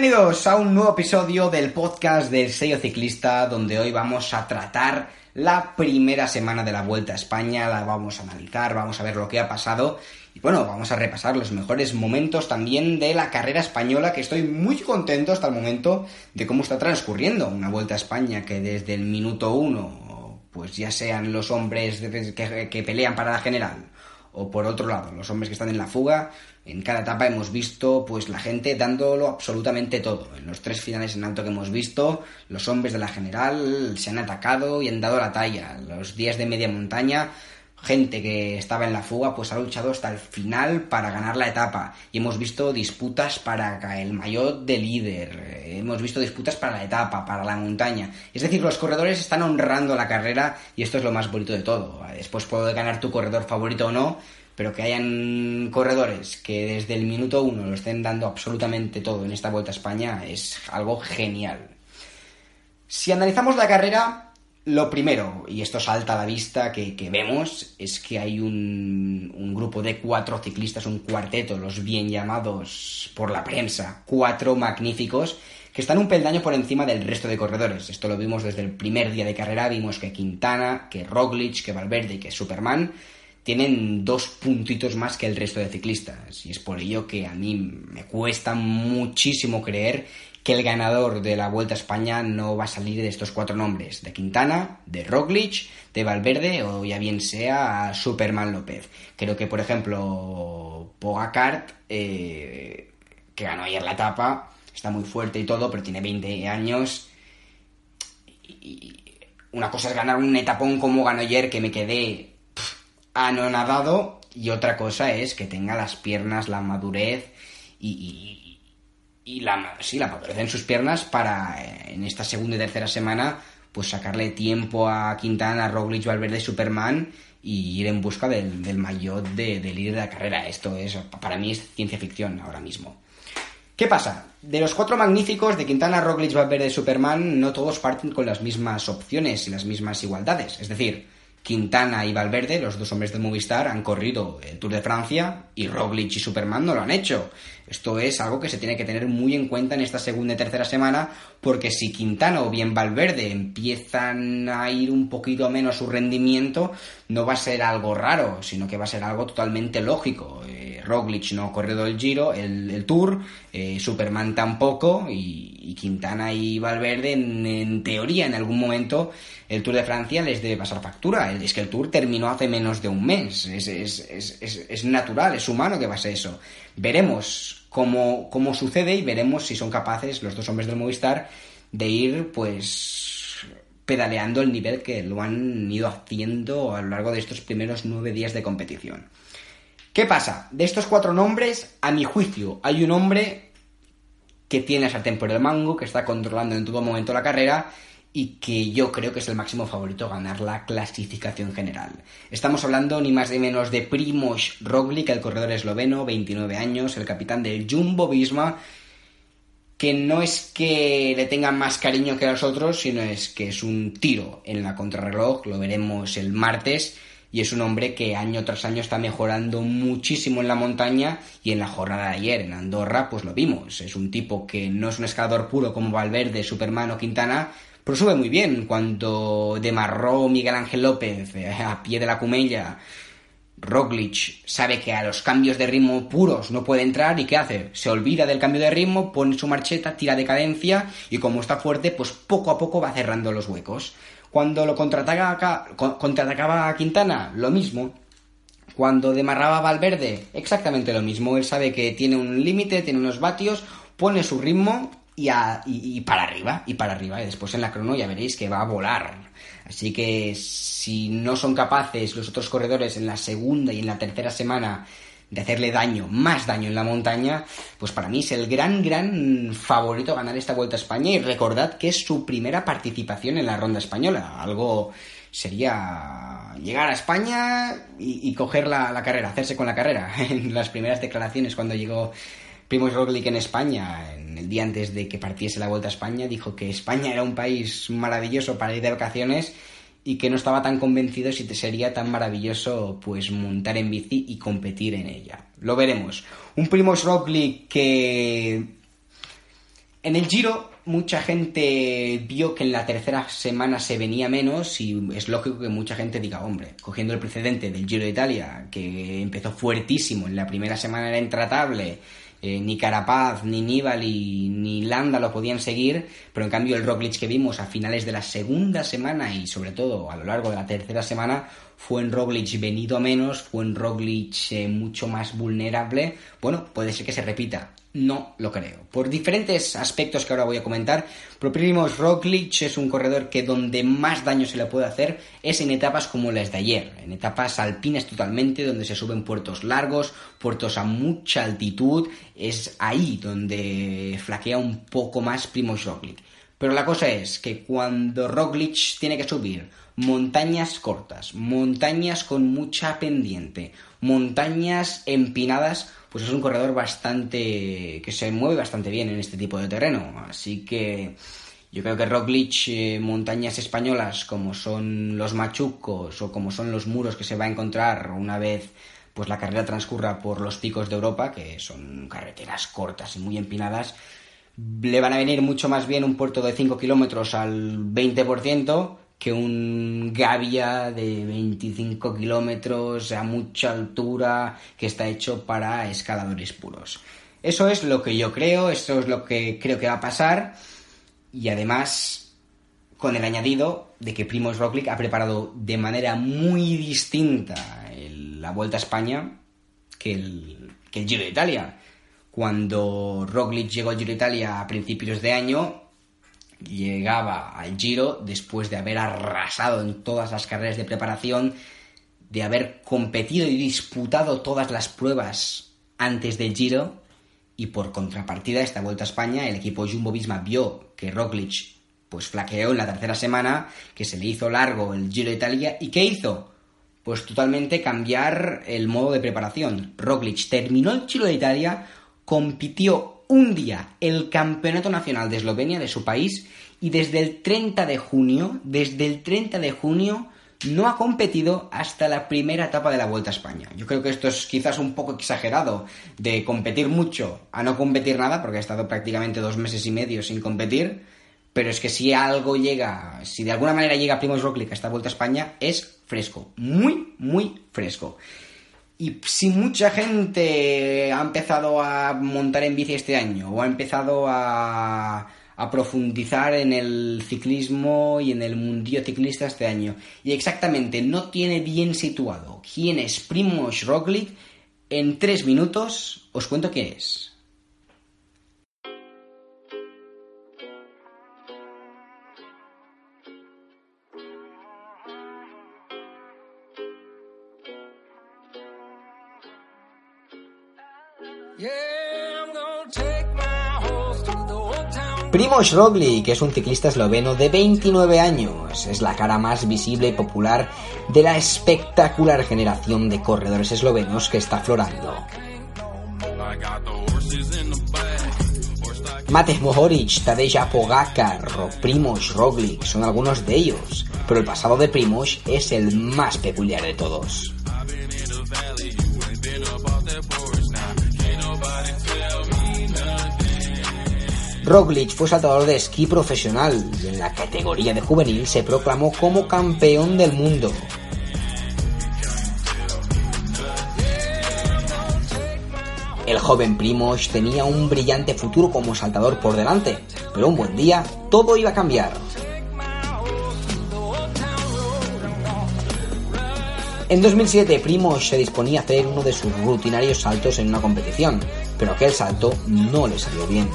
Bienvenidos a un nuevo episodio del podcast del sello ciclista, donde hoy vamos a tratar la primera semana de la Vuelta a España, la vamos a analizar, vamos a ver lo que ha pasado. Y bueno, vamos a repasar los mejores momentos también de la carrera española, que estoy muy contento hasta el momento de cómo está transcurriendo una Vuelta a España que desde el minuto uno, pues ya sean los hombres que, que pelean para la general o por otro lado, los hombres que están en la fuga, en cada etapa hemos visto pues la gente dándolo absolutamente todo. En los tres finales en alto que hemos visto, los hombres de la general se han atacado y han dado la talla. Los días de media montaña, gente que estaba en la fuga pues ha luchado hasta el final para ganar la etapa. Y hemos visto disputas para el maillot de líder, hemos visto disputas para la etapa, para la montaña. Es decir, los corredores están honrando la carrera y esto es lo más bonito de todo. Después puede ganar tu corredor favorito o no, pero que hayan corredores que desde el minuto uno lo estén dando absolutamente todo en esta Vuelta a España es algo genial. Si analizamos la carrera, lo primero, y esto salta a la vista que, vemos, es que hay un, un, grupo de cuatro ciclistas, un cuarteto, los bien llamados por la prensa, cuatro magníficos, que están un peldaño por encima del resto de corredores. Esto lo vimos desde el primer día de carrera, vimos que Quintana, que Roglic, que Valverde y que Superman tienen dos puntitos más que el resto de ciclistas. Y es por ello que a mí me cuesta muchísimo creer que el ganador de la Vuelta a España no va a salir de estos cuatro nombres, de Quintana, de Roglic, de Valverde o ya bien sea Superman López. Creo que, por ejemplo, Pogacart, eh, que ganó ayer la etapa, está muy fuerte y todo, pero tiene 20 años. Una cosa es ganar un etapón como ganó ayer, que me quedé anonadado y otra cosa es que tenga las piernas, la madurez y, la, sí, la madurez en sus piernas para eh, en esta segunda y tercera semana pues sacarle tiempo a Quintana, Roglic, Valverde, Superman y ir en busca del, del maillot de, de líder de la carrera. Esto es, para mí es ciencia ficción ahora mismo. ¿Qué pasa? De los cuatro magníficos de Quintana, Roglic, Valverde, Superman, no todos parten con las mismas opciones y las mismas igualdades. Es decir, Quintana y Valverde, los dos hombres de Movistar, han corrido el Tour de Francia y Roglic y Superman no lo han hecho. Esto es algo que se tiene que tener muy en cuenta en esta segunda y tercera semana, porque si Quintana o bien Valverde empiezan a ir un poquito menos su rendimiento, no va a ser algo raro, sino que va a ser algo totalmente lógico. Eh, Roglic no ha corrido el Giro, el, Tour, eh, Superman tampoco, y, Quintana y Valverde, en, teoría, en algún momento, el Tour de Francia les debe pasar factura. Es que el Tour terminó hace menos de un mes. Es, es natural, es humano que pase eso. Veremos cómo, cómo sucede y veremos si son capaces los dos hombres del Movistar de ir pues pedaleando el nivel que lo han ido haciendo a lo largo de estos primeros nueve días de competición. ¿Qué pasa? De estos cuatro nombres, a mi juicio, hay un hombre que tiene esa sartén del mango, que está controlando en todo momento la carrera y que yo creo que es el máximo favorito a ganar la clasificación general. Estamos hablando ni más ni menos de Primoz Roglic, el corredor esloveno, 29 años, el capitán del Jumbo Visma, que no es que le tenga más cariño que a los otros, sino es que es un tiro en la contrarreloj, lo veremos el martes, y es un hombre que año tras año está mejorando muchísimo en la montaña y en la jornada de ayer en Andorra pues lo vimos, es un tipo que no es un escalador puro como Valverde, Superman o Quintana, pero sube muy bien. Cuando demarró Miguel Ángel López eh, a pie de la cumella, Roglic sabe que a los cambios de ritmo puros no puede entrar y ¿qué hace? Se olvida del cambio de ritmo, pone su marcheta, tira de cadencia y como está fuerte, pues poco a poco va cerrando los huecos. Cuando lo contraatacaba a Quintana, lo mismo. Cuando demarraba Valverde, exactamente lo mismo. Él sabe que tiene un límite, tiene unos vatios, pone su ritmo y, para arriba, y para arriba. Y después en la crono ya veréis que va a volar. Así que si no son capaces los otros corredores en la segunda y en la tercera semana de hacerle daño, más daño en la montaña, pues para mí es el gran, gran favorito a ganar esta Vuelta a España. Y recordad que es su primera participación en la ronda española. Algo sería llegar a España y, coger la, carrera, hacerse con la carrera. En las primeras declaraciones cuando llegó Primoz Roglic en España, en el día antes de que partiese la Vuelta a España, dijo que España era un país maravilloso para ir de vacaciones y que no estaba tan convencido si te sería tan maravilloso pues montar en bici y competir en ella. Lo veremos. Un Primoz Roglic que En el Giro mucha gente vio que en la tercera semana se venía menos y es lógico que mucha gente diga, hombre, cogiendo el precedente del Giro de Italia, que empezó fuertísimo, en la primera semana era intratable, eh, ni Carapaz, ni Nibali, ni Landa lo podían seguir, pero en cambio el Roglic que vimos a finales de la segunda semana y sobre todo a lo largo de la tercera semana fue en Roglic venido a menos, fue en Roglic eh, mucho más vulnerable. Bueno, puede ser que se repita no lo creo. Por diferentes aspectos que ahora voy a comentar, pero Primoz Roglic es un corredor que donde más daño se le puede hacer es en etapas como las de ayer, en etapas alpinas totalmente, donde se suben puertos largos, puertos a mucha altitud, es ahí donde flaquea un poco más Primoz Roglic. Pero la cosa es que cuando Roglic tiene que subir montañas cortas, montañas con mucha pendiente, montañas empinadas, pues es un corredor bastante que se mueve bastante bien en este tipo de terreno. Así que yo creo que Roglic, eh, montañas españolas como son los machucos o como son los muros que se va a encontrar una vez pues la carrera transcurra por los picos de Europa, que son carreteras cortas y muy empinadas, le van a venir mucho más bien un puerto de 5 kilómetros al 20%, que un Gavia de 25 kilómetros a mucha altura que está hecho para escaladores puros. Eso es lo que yo creo, eso es lo que creo que va a pasar y además con el añadido de que Primoz Roglic ha preparado de manera muy distinta la Vuelta a España que el, que el Giro de Italia. Cuando Roglic llegó al Giro de Italia a principios de año, llegaba al Giro después de haber arrasado en todas las carreras de preparación, de haber competido y disputado todas las pruebas antes del Giro y por contrapartida esta vuelta a España el equipo Jumbo Visma vio que Roglic pues flaqueó en la tercera semana, que se le hizo largo el Giro de Italia y ¿qué hizo? Pues totalmente cambiar el modo de preparación. Roglic terminó el Giro de Italia, compitió un día el Campeonato Nacional de Eslovenia, de su país, y desde el 30 de junio, desde el 30 de junio, no ha competido hasta la primera etapa de la Vuelta a España. Yo creo que esto es quizás un poco exagerado, de competir mucho a no competir nada, porque ha estado prácticamente dos meses y medio sin competir, pero es que si algo llega, si de alguna manera llega Primoz Roglic a esta Vuelta a España, es fresco, muy, muy fresco. Y si mucha gente ha empezado a montar en bici este año o ha empezado a, profundizar en el ciclismo y en el mundillo ciclista este año y exactamente no tiene bien situado quién es Primoz Roglic, en tres minutos os cuento quién es. Primoz Roglic es un ciclista esloveno de 29 años. Es la cara más visible y popular de la espectacular generación de corredores eslovenos que está florando. Matej Mohoric, Tadej Pogacar o Primoz Roglic son algunos de ellos, pero el pasado de Primoz es el más peculiar de todos. Roglic fue saltador de esquí profesional y en la categoría de juvenil se proclamó como campeón del mundo. El joven Primoz tenía un brillante futuro como saltador por delante, pero un buen día todo iba a cambiar. En 2007 Primoz se disponía a hacer uno de sus rutinarios saltos en una competición, pero aquel salto no le salió bien.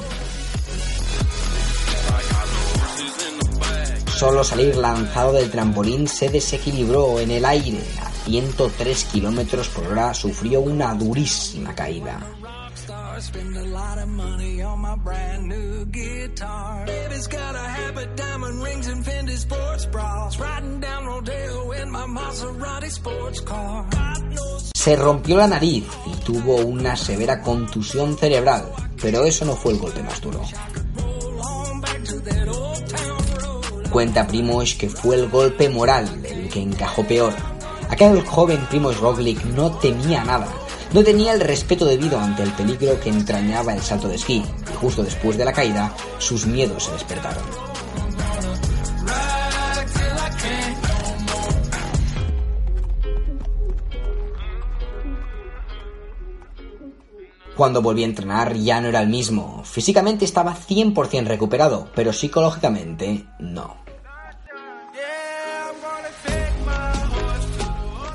Solo salir lanzado del trampolín se desequilibró en el aire. A 103 kilómetros por hora sufrió una durísima caída. Se rompió la nariz y tuvo una severa contusión cerebral, pero eso no fue el golpe más duro. Cuenta Primoz que fue el golpe moral el que encajó peor. Aquel joven Primoz Roglic no temía nada. no tenía el respeto debido ante el peligro que entrañaba el salto de esquí, y justo después de la caída, sus miedos se despertaron. Cuando volví a entrenar ya no era el mismo. Físicamente estaba 100% recuperado, pero psicológicamente no.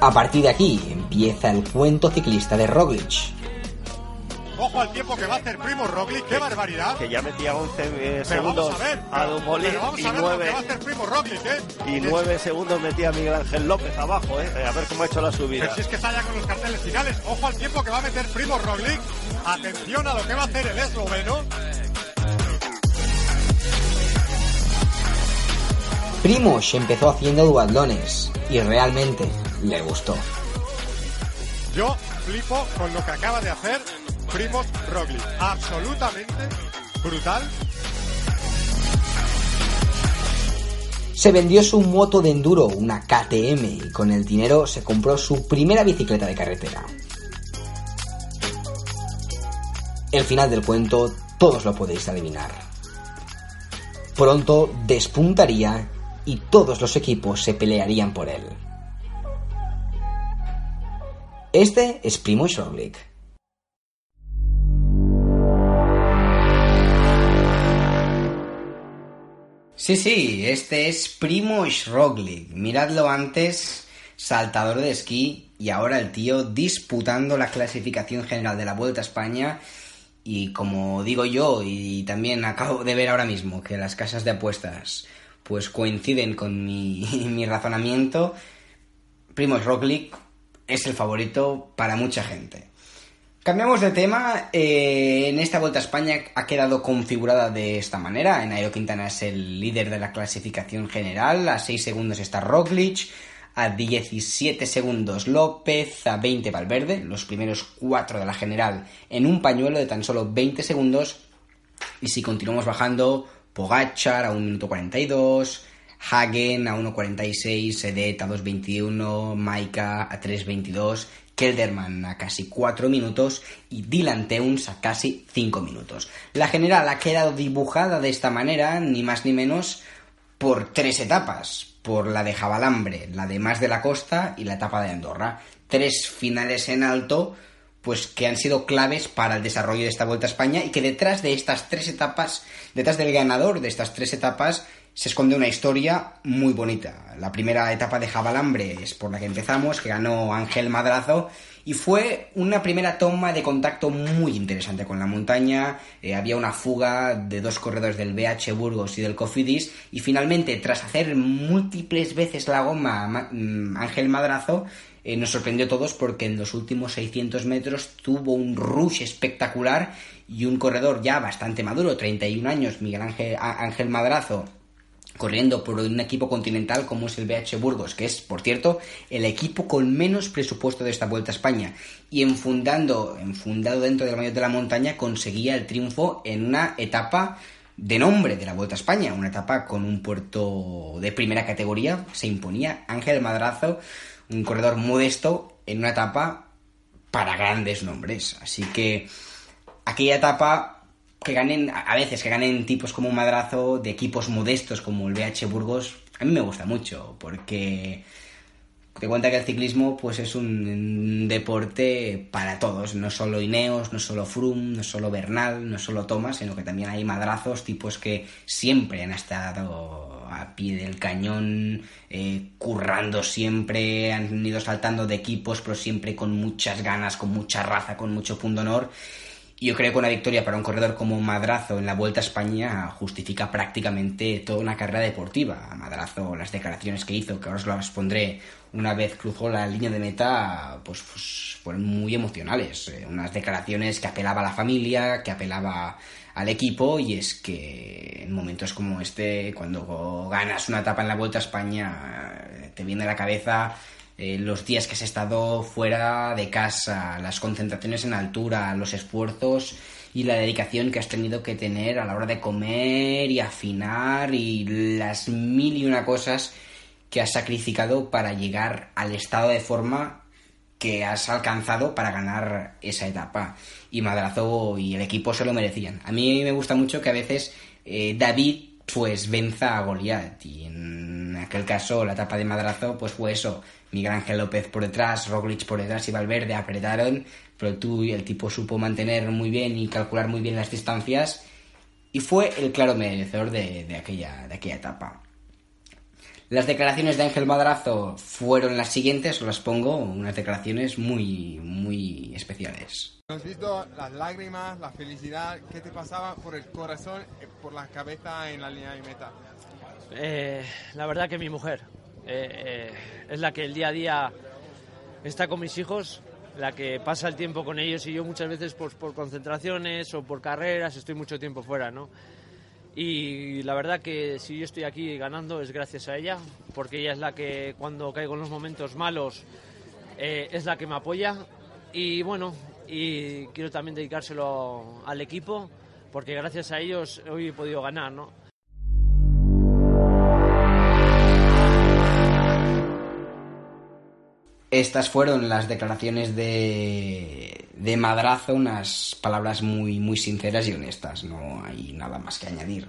A partir de aquí empieza el cuento ciclista de Roglic. Ojo al tiempo que va a hacer Primo Roglic, qué barbaridad. Que ya metía 11 eh, segundos a, Dumoulin y 9 ¿eh? y 9 segundos metía Miguel Ángel López abajo, ¿eh? A ver cómo ha hecho la subida. Pero si es que está ya con los carteles finales. Ojo al tiempo que va a meter Primo Roglic. Atención a lo que va a hacer el esloveno. Primoz empezó haciendo duatlones y realmente le gustó. Yo flipo con lo que acaba de hacer Primoz Roglic. Absolutamente brutal. Se vendió su moto de enduro, una KTM, y con el dinero se compró su primera bicicleta de carretera. El final del cuento todos lo podéis adivinar. Pronto despuntaría y todos los equipos se pelearían por él. Este es Primoz Roglic. Sí, sí, este es Primoz Roglic. Miradlo antes, saltador de esquí, y ahora el tío disputando la clasificación general de la Vuelta a España. Y como digo yo, y también acabo de ver ahora mismo que las casas de apuestas pues coinciden con mi, mi razonamiento, Primoz Roglic es el favorito para mucha gente. Cambiamos de tema. Eh, en esta Vuelta a España ha quedado configurada de esta manera. Nairo Quintana es el líder de la clasificación general. A 6 segundos está Roglic. A 17 segundos López. A 20 Valverde. Los primeros 4 de la general en un pañuelo de tan solo 20 segundos. Y si continuamos bajando, Pogachar a 1 minuto 42. Hagen a 1.46, Edet a 2.21, Maika a 3.22, Kelderman a casi 4 minutos y Dylan Teuns a casi 5 minutos. La general ha quedado dibujada de esta manera, ni más ni menos, por tres etapas. Por la de Jabalambre, la de Más de la Costa y la etapa de Andorra. Tres finales en alto, pues que han sido claves para el desarrollo de esta Vuelta a España y que detrás de estas tres etapas, detrás del ganador de estas tres etapas, se esconde una historia muy bonita. La primera etapa de Jabalambre es por la que empezamos, que ganó Ángel Madrazo, y fue una primera toma de contacto muy interesante con la montaña. Eh, había una fuga de dos corredores del BH Burgos y del Cofidis, y finalmente, tras hacer múltiples veces la goma mm, Ángel Madrazo, eh, nos sorprendió a todos porque en los últimos 600 metros tuvo un rush espectacular y un corredor ya bastante maduro, 31 años, Miguel Ángel, Ángel Madrazo, corriendo por un equipo continental como es el BH Burgos, que es, por cierto, el equipo con menos presupuesto de esta Vuelta a España. Y enfundando, enfundado dentro del mayor de la montaña, conseguía el triunfo en una etapa de nombre de la Vuelta a España, una etapa con un puerto de primera categoría, se imponía Ángel Madrazo, un corredor modesto, en una etapa para grandes nombres. Así que aquella etapa que ganen, a veces que ganen tipos como un madrazo de equipos modestos como el BH Burgos, a mí me gusta mucho, porque te cuenta que el ciclismo pues es un deporte para todos, no solo Ineos, no solo Froome, no solo Bernal, no solo Thomas, sino que también hay madrazos, tipos que siempre han estado a pie del cañón, eh, currando siempre, han ido saltando de equipos, pero siempre con muchas ganas, con mucha raza, con mucho punto honor. Yo creo que una victoria para un corredor como Madrazo en la Vuelta a España justifica prácticamente toda una carrera deportiva. Madrazo, las declaraciones que hizo, que ahora os las pondré una vez cruzó la línea de meta, pues, pues fueron muy emocionales. Eh, unas declaraciones que apelaba a la familia, que apelaba al equipo, y es que en momentos como este, cuando ganas una etapa en la Vuelta a España, te viene a la cabeza eh, los días que has estado fuera de casa, las concentraciones en altura, los esfuerzos y la dedicación que has tenido que tener a la hora de comer y afinar y las mil y una cosas que has sacrificado para llegar al estado de forma que has alcanzado para ganar esa etapa. Y Madrazo y el equipo se lo merecían. A mí me gusta mucho que a veces eh, David pues venza a Goliat. Y en aquel caso, la etapa de Madrazo, pues fue eso. Miguel Ángel López por detrás, Roglic por detrás y Valverde apretaron, pero tú y el tipo supo mantener muy bien y calcular muy bien las distancias y fue el claro merecedor de, aquella, de aquella etapa. Las declaraciones de Ángel Madrazo fueron las siguientes, os las pongo, unas declaraciones muy, muy especiales. Has visto las lágrimas, la felicidad, ¿qué te pasaba por el corazón, eh, por la cabeza en la línea de meta? Eh, la verdad que mi mujer eh, es la que el día a día está con mis hijos, la que pasa el tiempo con ellos y yo muchas veces pues, por concentraciones o por carreras estoy mucho tiempo fuera, ¿no? Y la verdad que si yo estoy aquí ganando es gracias a ella, porque ella es la que cuando caigo en los momentos malos eh, es la que me apoya. Y bueno, y quiero también dedicárselo al equipo, porque gracias a ellos hoy he podido ganar, ¿no? Estas fueron las declaraciones de, de Madrazo, unas palabras muy, muy sinceras y honestas, no hay nada más que añadir.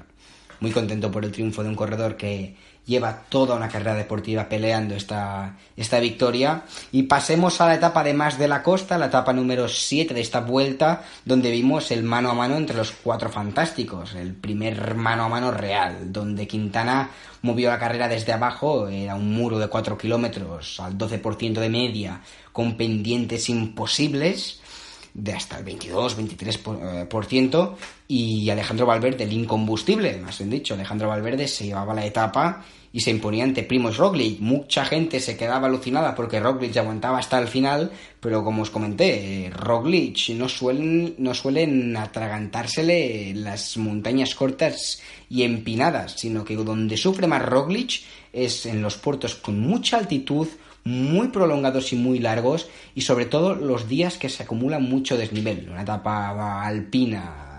Muy contento por el triunfo de un corredor que, lleva toda una carrera deportiva peleando esta, esta victoria. Y pasemos a la etapa de más de la costa, la etapa número 7 de esta vuelta, donde vimos el mano a mano entre los cuatro fantásticos, el primer mano a mano real, donde Quintana movió la carrera desde abajo, era un muro de 4 kilómetros al 12% de media, con pendientes imposibles de hasta el 22-23%, y Alejandro Valverde, el incombustible, más bien dicho, Alejandro Valverde se llevaba la etapa y se imponía ante Primoz Roglic. Mucha gente se quedaba alucinada porque Roglic aguantaba hasta el final, pero como os comenté, Roglic no suelen, no suelen atragantársele las montañas cortas y empinadas, sino que donde sufre más Roglic es en los puertos con mucha altitud, muy prolongados y muy largos, y sobre todo los días que se acumula mucho desnivel. Una etapa alpina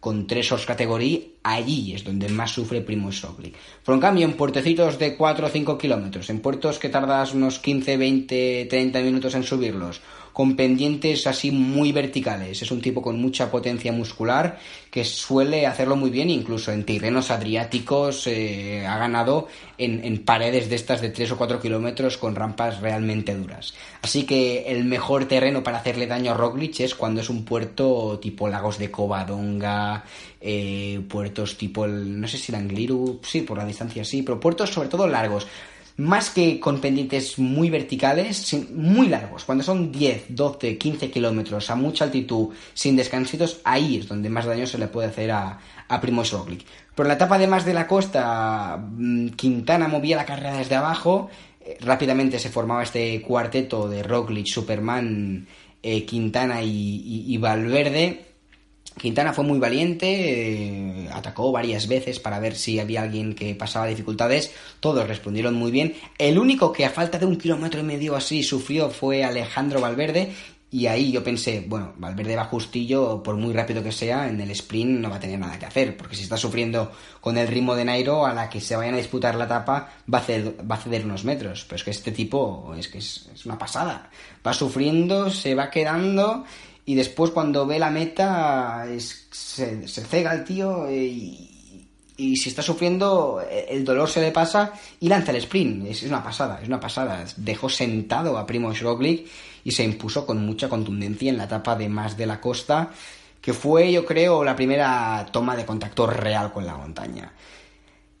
con tres os categoría, allí es donde más sufre Primoz Roglic. Por en cambio, en puertecitos de 4 o 5 kilómetros, en puertos que tardas unos 15, 20, 30 minutos en subirlos, con pendientes así muy verticales. Es un tipo con mucha potencia muscular que suele hacerlo muy bien, incluso en terrenos adriáticos eh, ha ganado en, paredes de estas de 3 o 4 kilómetros con rampas realmente duras. Así que el mejor terreno para hacerle daño a Roglic es cuando es un puerto tipo Lagos de Covadonga, eh, puertos tipo, el, no sé si el Angliru, sí, por la distancia sí, pero puertos sobre todo largos más que con pendientes muy verticales, muy largos, cuando son 10, 12, 15 kilómetros a mucha altitud, sin descansitos, ahí es donde más daño se le puede hacer a, a Primoz Roglic. Por la etapa de más de la costa, mm, Quintana movía la carrera desde abajo, eh, rápidamente se formaba este cuarteto de Roglic, Superman, eh, Quintana y Valverde, Quintana fue muy valiente, eh, atacó varias veces para ver si había alguien que pasaba dificultades, todos respondieron muy bien. El único que a falta de un kilómetro y medio así sufrió fue Alejandro Valverde y ahí yo pensé, bueno, Valverde va justillo, por muy rápido que sea, en el sprint no va a tener nada que hacer, porque si está sufriendo con el ritmo de Nairo, a la que se vayan a disputar la etapa, va a, ceder, va a ceder unos metros. Pero es que este tipo es que es, es una pasada. Va sufriendo, se va quedando y después cuando ve la meta se, cega el tío y, si está sufriendo el dolor se le pasa y lanza el sprint. Es, una pasada, es una pasada. Dejó sentado a Primoz Roglic y se impuso con mucha contundencia en la etapa de más de la costa, que fue yo creo la primera toma de contacto real con la montaña.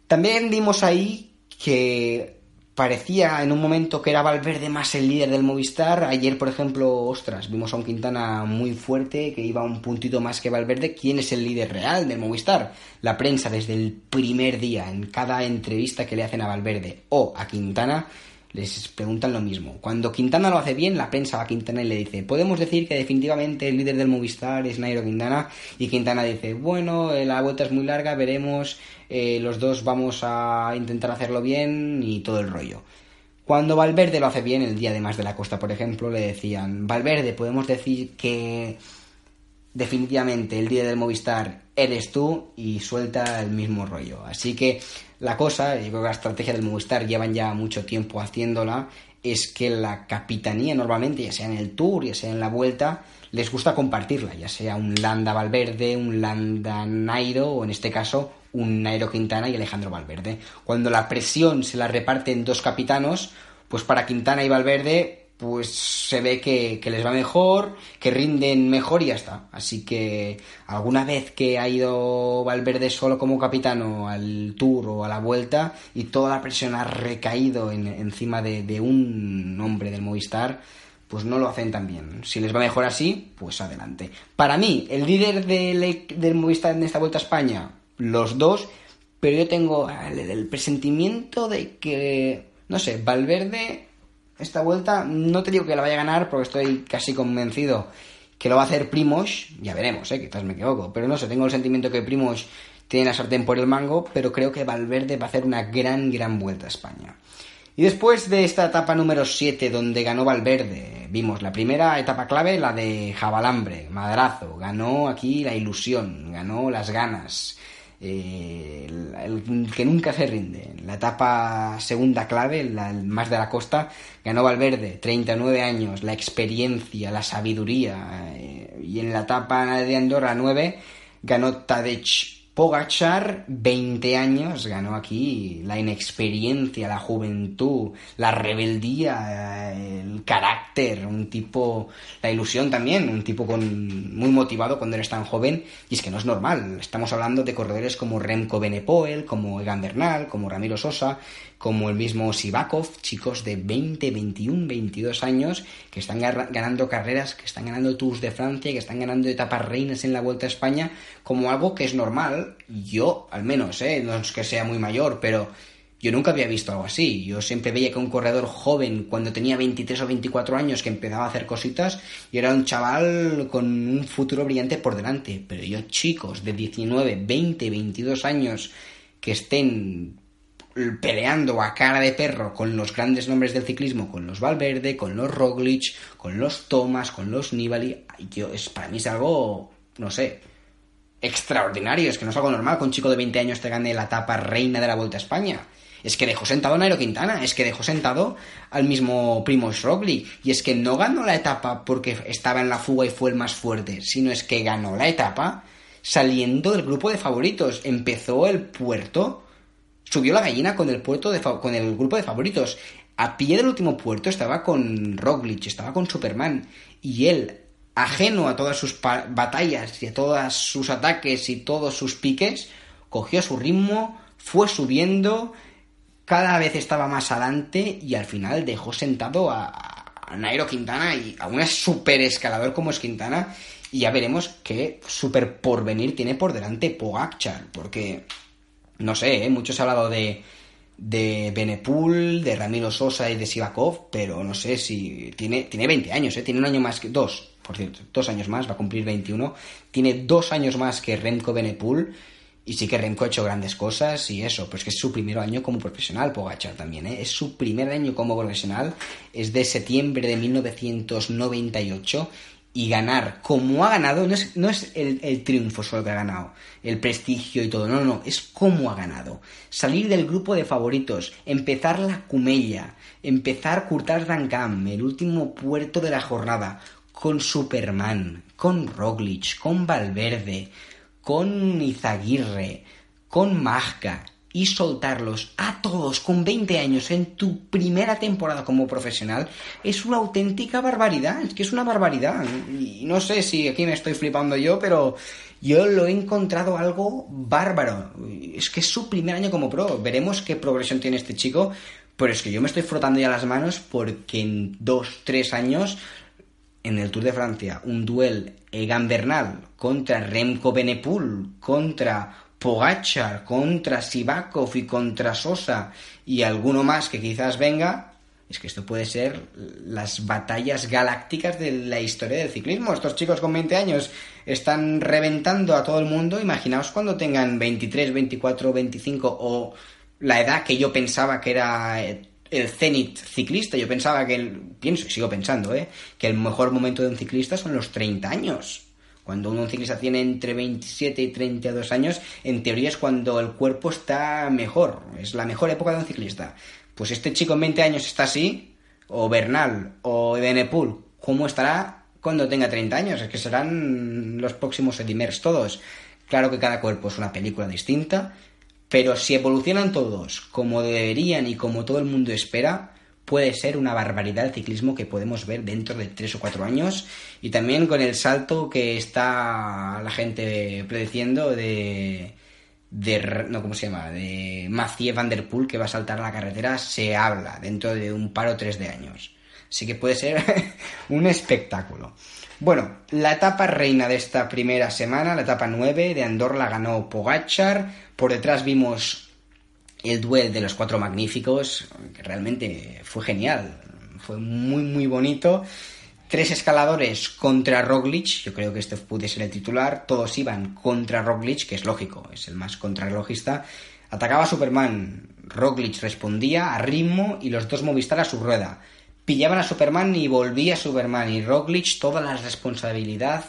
También vimos ahí que parecía en un momento que era Valverde más el líder del Movistar. Ayer, por ejemplo, ostras, vimos a un Quintana muy fuerte que iba un puntito más que Valverde. ¿Quién es el líder real del Movistar? La prensa desde el primer día, en cada entrevista que le hacen a Valverde o a Quintana, les preguntan lo mismo. Cuando Quintana lo hace bien, la prensa va a Quintana y le dice, podemos decir que definitivamente el líder del Movistar es Nairo Quintana. Y Quintana dice, bueno, eh, la vuelta es muy larga, veremos, eh, los dos vamos a intentar hacerlo bien y todo el rollo. Cuando Valverde lo hace bien, el día de más de la costa, por ejemplo, le decían, Valverde, podemos decir que definitivamente el día del Movistar eres tú y suelta el mismo rollo. Así que la cosa, yo creo que la estrategia del Movistar llevan ya mucho tiempo haciéndola, es que la capitanía normalmente, ya sea en el Tour, ya sea en la Vuelta, les gusta compartirla, ya sea un Landa Valverde, un Landa Nairo o en este caso un Nairo Quintana y Alejandro Valverde. Cuando la presión se la reparten dos capitanos, pues para Quintana y Valverde pues se ve que, les va mejor, que rinden mejor y ya está. Así que alguna vez que ha ido Valverde solo como capitano al Tour o a la Vuelta y toda la presión ha recaído encima de, un hombre del Movistar, pues no lo hacen tan bien. Si les va mejor así, pues adelante. Para mí, el líder del, del Movistar en esta Vuelta a España, los dos, pero yo tengo el presentimiento de que, no sé, Valverde esta vuelta. No te digo que la vaya a ganar porque estoy casi convencido que lo va a hacer Primos. Ya veremos, ¿eh? quizás me equivoco. Pero no sé, tengo el sentimiento que Primos tiene la sartén por el mango, pero creo que Valverde va a hacer una gran, gran vuelta a España. Y después de esta etapa número 7 donde ganó Valverde, vimos la primera etapa clave, la de Jabalambre, Madrazo, ganó aquí la ilusión, ganó las ganas, eh, el, que nunca se rinde. la etapa segunda clave, la, el más de la costa, ganó Valverde, 39 años, la experiencia, la sabiduría. Eh, y en la etapa de Andorra 9 ganó Tadej Pogachar, 20 años, ganó aquí la inexperiencia, la juventud, la rebeldía, el carácter, un tipo, la ilusión también, un tipo con, muy motivado cuando eres tan joven, y es que no es normal. Estamos hablando de corredores como Remco Benepoel, como Egan Bernal, como Ramiro Sosa, como el mismo Sivakov, chicos de 20, 21, 22 años que están ganando carreras, que están ganando Tours de Francia, que están ganando etapas reinas en la Vuelta a España, como algo que es normal. Yo, al menos, ¿eh? no es que sea muy mayor, pero yo nunca había visto algo así. Yo siempre veía que un corredor joven, cuando tenía 23 o 24 años, que empezaba a hacer cositas, y era un chaval con un futuro brillante por delante. Pero yo, chicos de 19, 20, 22 años, que estén peleando a cara de perro con los grandes nombres del ciclismo, con los Valverde, con los Roglic, con los Thomas, con los Nibali, yo, es, para mí es algo, no sé, extraordinario, es que no es algo normal que un chico de 20 años te gane la etapa reina de la Vuelta a España. Es que dejó sentado a Nairo Quintana, es que dejó sentado al mismo Primoz Roglic, y es que no ganó la etapa porque estaba en la fuga y fue el más fuerte, sino es que ganó la etapa saliendo del grupo de favoritos. Empezó el puerto subió la gallina con el, puerto de con el grupo de favoritos. A pie del último puerto estaba con Roglic, estaba con Superman. Y él, ajeno a todas sus batallas y a todos sus ataques y todos sus piques, cogió su ritmo, fue subiendo, cada vez estaba más adelante y al final dejó sentado a, a Nairo Quintana y a un super escalador como es Quintana. Y ya veremos qué super porvenir tiene por delante Pogachar, porque no sé, ¿eh? muchos han hablado de, de Benepul, de Ramiro Sosa y de Sivakov, pero no sé si tiene, tiene 20 años, ¿eh? tiene un año más que dos, por cierto, dos años más, va a cumplir 21, tiene dos años más que Remco Benepul, y sí que Remco ha hecho grandes cosas y eso, pues que es su primer año como profesional, Pogachar también, ¿eh? es su primer año como profesional, es de septiembre de 1998 y ganar como ha ganado, no es, no es el, triunfo solo que ha ganado, el prestigio y todo, no, no, es cómo ha ganado. Salir del grupo de favoritos, empezar la Cumella, empezar Curtas Dancam, el último puerto de la jornada, con Superman, con Roglic, con Valverde, con Izaguirre, con Majka, y soltarlos a todos con 20 años en tu primera temporada como profesional es una auténtica barbaridad. Es que es una barbaridad. Y no sé si aquí me estoy flipando yo, pero yo lo he encontrado algo bárbaro. Es que es su primer año como pro. Veremos qué progresión tiene este chico. Pero es que yo me estoy frotando ya las manos porque en dos, tres años en el Tour de Francia un duel Egan Bernal contra Remco Benepul contra Pogachar contra Sivakov y contra Sosa y alguno más que quizás venga, es que esto puede ser las batallas galácticas de la historia del ciclismo. Estos chicos con 20 años están reventando a todo el mundo. Imaginaos cuando tengan 23, 24, 25 o la edad que yo pensaba que era el cenit ciclista. Yo pensaba que, el, pienso y sigo pensando, ¿eh? que el mejor momento de un ciclista son los 30 años. Cuando un ciclista tiene entre 27 y 32 años, en teoría es cuando el cuerpo está mejor, es la mejor época de un ciclista. Pues este chico en 20 años está así, o Bernal, o Ebenepul, ¿cómo estará cuando tenga 30 años? Es que serán los próximos Edimers todos. Claro que cada cuerpo es una película distinta, pero si evolucionan todos como deberían y como todo el mundo espera, puede ser una barbaridad el ciclismo que podemos ver dentro de tres o cuatro años. Y también con el salto que está la gente prediciendo de de no cómo se llama de Mathieu Van Der Poel que va a saltar a la carretera se habla dentro de un par o tres de años. Así que puede ser un espectáculo. Bueno la etapa reina de esta primera semana la etapa 9 de Andorra ganó Pogachar por detrás vimos el duel de los cuatro magníficos, que realmente fue genial, fue muy muy bonito. Tres escaladores contra Roglic, yo creo que este puede ser el titular, todos iban contra Roglic, que es lógico, es el más contrarrelojista. Atacaba a Superman, Roglic respondía a ritmo y los dos Movistar a su rueda. Pillaban a Superman y volvía a Superman y Roglic toda la responsabilidad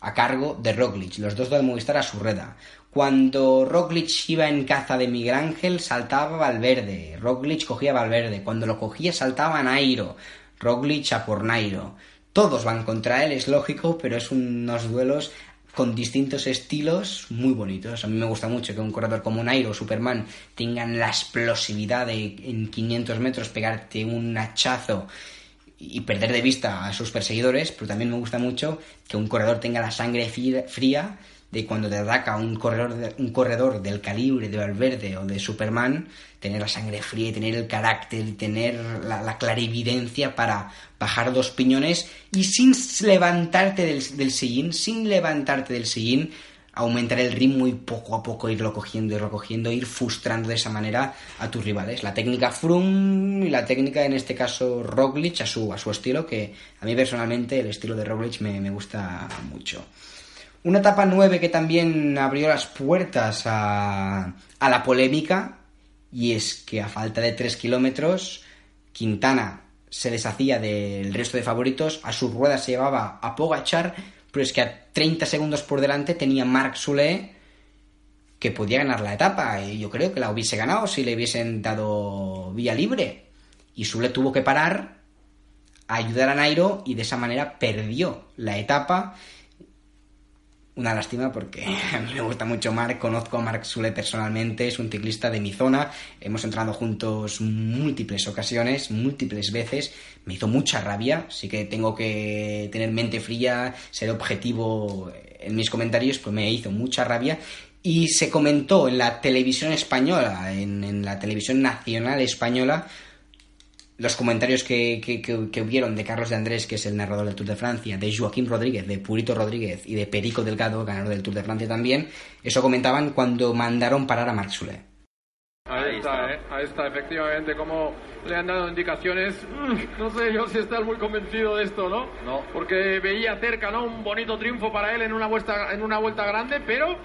a cargo de Roglic, los dos del Movistar a su rueda. Cuando Roglic iba en caza de Miguel Ángel, saltaba Valverde. Roglic cogía Valverde. Cuando lo cogía, saltaba Nairo. Roglic a por Nairo. Todos van contra él, es lógico, pero es unos duelos con distintos estilos muy bonitos. A mí me gusta mucho que un corredor como Nairo o Superman tengan la explosividad de en 500 metros pegarte un hachazo y perder de vista a sus perseguidores, pero también me gusta mucho que un corredor tenga la sangre fría de cuando te ataca un corredor, un corredor del calibre de Valverde o de Superman, tener la sangre fría y tener el carácter y tener la, clarividencia para bajar dos piñones y sin levantarte del, del sillín, sin levantarte del sillín, aumentar el ritmo y poco a poco irlo cogiendo y recogiendo, ir frustrando de esa manera a tus rivales. La técnica Froome y la técnica, en este caso, Roglic a su, a su estilo, que a mí personalmente el estilo de Roglic me, me gusta mucho. Una etapa 9 que también abrió las puertas a, a la polémica, y es que a falta de 3 kilómetros, Quintana se deshacía del resto de favoritos, a su rueda se llevaba a Pogachar, pero es que a 30 segundos por delante tenía Marc Soule que podía ganar la etapa, y yo creo que la hubiese ganado si le hubiesen dado vía libre. Y Sule tuvo que parar, a ayudar a Nairo, y de esa manera perdió la etapa una lástima porque a mí me gusta mucho Marc, conozco a Marc Sule personalmente, es un ciclista de mi zona, hemos entrado juntos múltiples ocasiones, múltiples veces, me hizo mucha rabia, así que tengo que tener mente fría, ser objetivo en mis comentarios, pues me hizo mucha rabia. Y se comentó en la televisión española, en, en la televisión nacional española, los comentarios que, que, que, hubieron de Carlos de Andrés, que es el narrador del Tour de Francia, de Joaquín Rodríguez, de Purito Rodríguez y de Perico Delgado, ganador del Tour de Francia también, eso comentaban cuando mandaron parar a Marc Soule. Ahí, está, ¿eh? ahí está, efectivamente, como le han dado indicaciones. Mm, no sé yo si estás muy convencido de esto, ¿no? No. Porque veía cerca, ¿no? Un bonito triunfo para él en una vuelta, en una vuelta grande, pero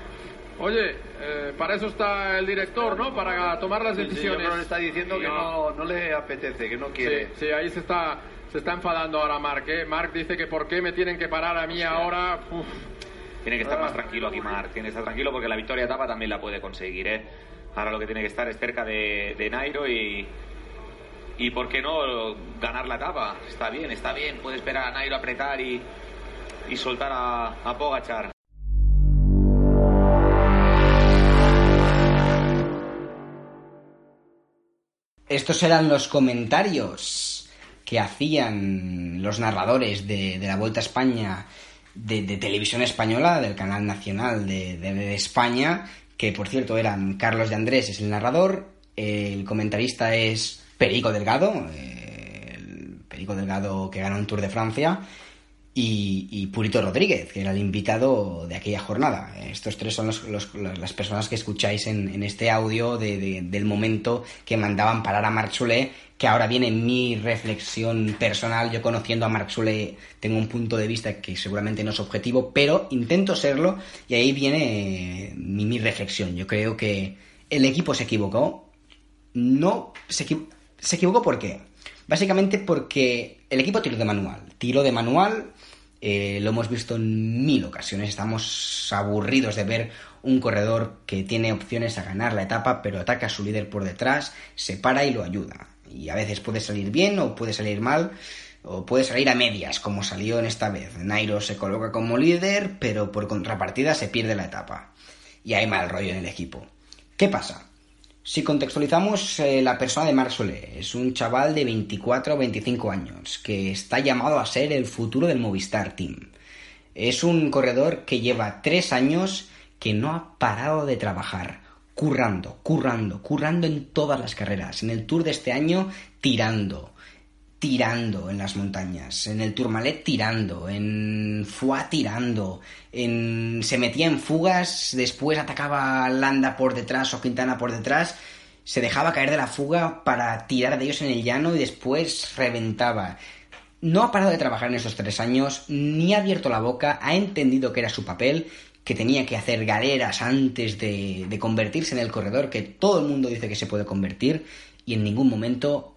Oye, eh, para eso está el director, ¿no? Para tomar las decisiones. Sí, le está diciendo que no, no, le apetece, que no quiere. Sí, ahí se está, se está enfadando ahora Marc. ¿eh? Marc dice que por qué me tienen que parar a mí ahora. Tiene que estar más ah. tranquilo aquí, Marc. Tiene que estar tranquilo porque la victoria etapa también la puede conseguir, ¿eh? Ahora lo que tiene que estar es cerca de, de Nairo y, y por qué no ganar la etapa. Está bien, está bien. Puede esperar a Nairo apretar y, y soltar a, a Pogachar. Estos eran los comentarios que hacían los narradores de, la Vuelta a España de, televisión española, del canal nacional de, España, que por cierto eran Carlos de Andrés, es el narrador, el comentarista es Perico Delgado, el Perico Delgado que ganó un Tour de Francia, y, Purito Rodríguez, que era el invitado de aquella jornada. Estos tres son las personas que escucháis en, este audio del momento que mandaban parar a Marc Soule, que ahora viene mi reflexión personal. Yo conociendo a Marc Soule tengo un punto de vista que seguramente no es objetivo, pero intento serlo y ahí viene mi, mi reflexión. Yo creo que el equipo se equivocó. No, se, se equivocó ¿por qué? Básicamente porque el equipo tiró de manual. Tiró de manual, eh, lo hemos visto en mil ocasiones. Estamos aburridos de ver un corredor que tiene opciones a ganar la etapa, pero ataca a su líder por detrás, se para y lo ayuda. y a veces puede salir bien o puede salir mal o puede salir a medias, como salió en esta vez. Nairo se coloca como líder, pero por contrapartida se pierde la etapa. Y hay mal rollo en el equipo. ¿Qué pasa? Si contextualizamos eh, la persona de Marc Solé, es un chaval de 24 o 25 años que está llamado a ser el futuro del Movistar Team. Es un corredor que lleva tres años que no ha parado de trabajar, currando, currando, currando en todas las carreras. En el Tour de este año, tirando, tirando en las montañas, en el Tourmalet tirando, en Fua tirando, en se metía en fugas, después atacaba Landa por detrás o Quintana por detrás, se dejaba caer de la fuga para tirar de ellos en el llano y después reventaba. No ha parado de trabajar en esos tres años, ni ha abierto la boca, ha entendido que era su papel, que tenía que hacer galeras antes de convertirse en el corredor que todo el mundo dice que se puede convertir y en ningún momento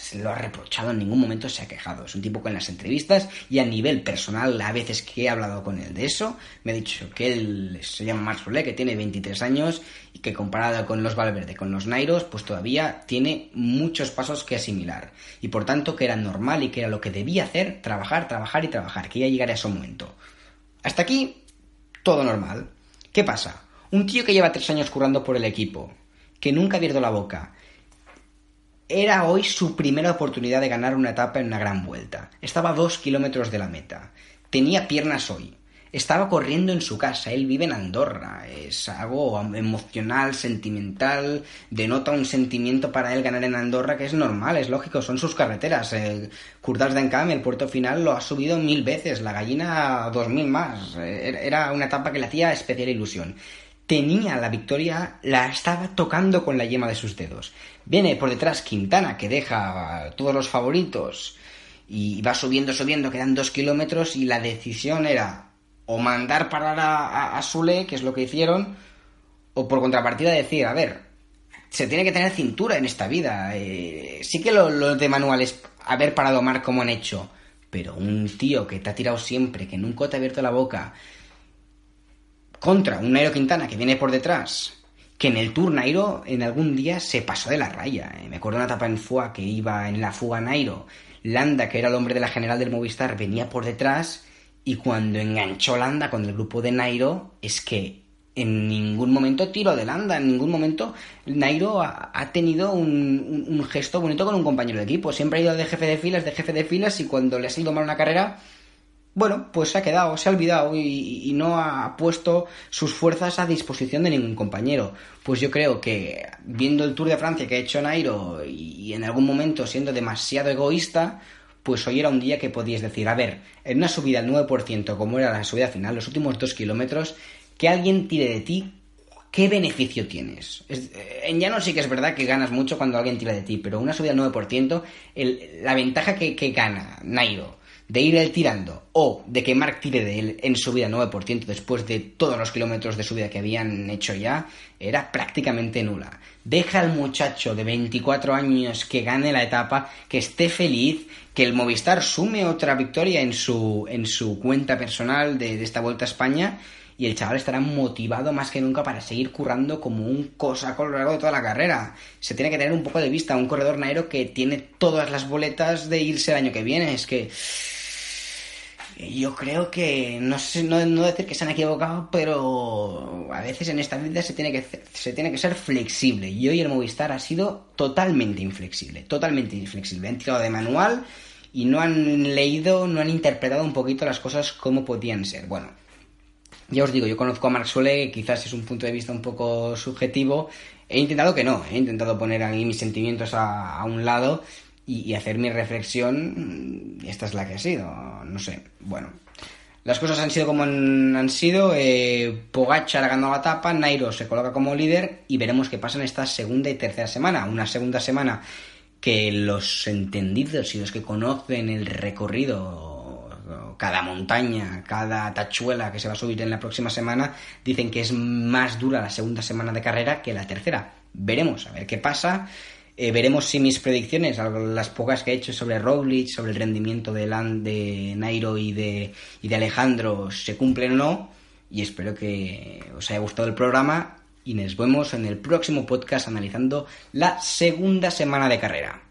se lo ha reprochado, en ningún momento se ha quejado. Es un tipo que en las entrevistas y a nivel personal, a veces que he hablado con él de eso, me ha dicho que él se llama Marc que tiene 23 años y que comparado con los Valverde, con los Nairos, pues todavía tiene muchos pasos que asimilar. Y por tanto que era normal y que era lo que debía hacer, trabajar, trabajar y trabajar, que ya llegaría a ese momento. Hasta aquí, todo normal. ¿Qué pasa? Un tío que lleva tres años currando por el equipo, que nunca ha abierto la boca, era hoy su primera oportunidad de ganar una etapa en una gran vuelta. Estaba a dos kilómetros de la meta. Tenía piernas hoy. Estaba corriendo en su casa. Él vive en Andorra. Es algo emocional, sentimental. Denota un sentimiento para él ganar en Andorra que es normal, es lógico. Son sus carreteras. El Curdas de Encam, el puerto final, lo ha subido mil veces. La gallina, dos mil más. Era una etapa que le hacía especial ilusión tenía la victoria, la estaba tocando con la yema de sus dedos. Viene por detrás Quintana, que deja todos los favoritos y va subiendo, subiendo, quedan dos kilómetros y la decisión era o mandar parar a, a, Sule, que es lo que hicieron, o por contrapartida decir, a ver, se tiene que tener cintura en esta vida. Eh, sí que lo, lo, de manual es haber parado a Mar como han hecho, pero un tío que te ha tirado siempre, que nunca te ha abierto la boca, contra un Nairo Quintana que viene por detrás, que en el Tour Nairo en algún día se pasó de la raya. Eh. Me acuerdo una etapa en FUA que iba en la fuga Nairo, Landa, que era el hombre de la general del Movistar, venía por detrás y cuando enganchó Landa con el grupo de Nairo, es que en ningún momento tiro de Landa, en ningún momento Nairo ha, tenido un, un, gesto bonito con un compañero de equipo. Siempre ha ido de jefe de filas, de jefe de filas y cuando le ha salido mal una carrera bueno, pues se ha quedado, se ha olvidado y, no ha puesto sus fuerzas a disposición de ningún compañero. Pues yo creo que viendo el Tour de Francia que ha hecho Nairo y, en algún momento siendo demasiado egoísta, pues hoy era un día que podías decir, a ver, en una subida al 9% como era la subida final, los últimos dos kilómetros, que alguien tire de ti, ¿qué beneficio tienes? en llano sí que es verdad que ganas mucho cuando alguien tira de ti, pero una subida al 9%, la ventaja que, que gana Nairo de ir él tirando o de que Mark tire de él en subida 9% después de todos los kilómetros de subida que habían hecho ya, era prácticamente nula. Deja al muchacho de 24 años que gane la etapa, que esté feliz, que el Movistar sume otra victoria en su, en su cuenta personal de, esta vuelta a España y el chaval estará motivado más que nunca para seguir currando como un cosaco a lo largo de toda la carrera. Se tiene que tener un poco de vista, un corredor naero que tiene todas las boletas de irse el año que viene. Es que yo creo que, no sé, no, decir que se han equivocado, pero a veces en esta vida se tiene, que, se tiene que ser flexible. Y hoy el Movistar ha sido totalmente inflexible, totalmente inflexible. Han tirado de manual y no han leído, no han interpretado un poquito las cosas como podían ser. Bueno, ya os digo, yo conozco a Marc Sole, quizás es un punto de vista un poco subjetivo. He intentado que no, he intentado poner ahí mis sentimientos a un lado y, hacer mi reflexión, y esta es la que ha sido, no sé, bueno. Las cosas han sido como han, sido, eh, Pogachar ha la etapa, Nairo se coloca como líder y veremos qué pasa en esta segunda y tercera semana. Una segunda semana que los entendidos y los que conocen el recorrido, cada montaña, cada tachuela que se va a subir en la próxima semana, dicen que es más dura la segunda semana de carrera que la tercera. Veremos, a ver qué pasa. Eh, veremos si mis predicciones, las pocas que he hecho sobre Roglic, sobre el rendimiento de, Land, de Nairo y de, y de Alejandro, se cumplen o no. Y espero que os haya gustado el programa y nos vemos en el próximo podcast analizando la segunda semana de carrera.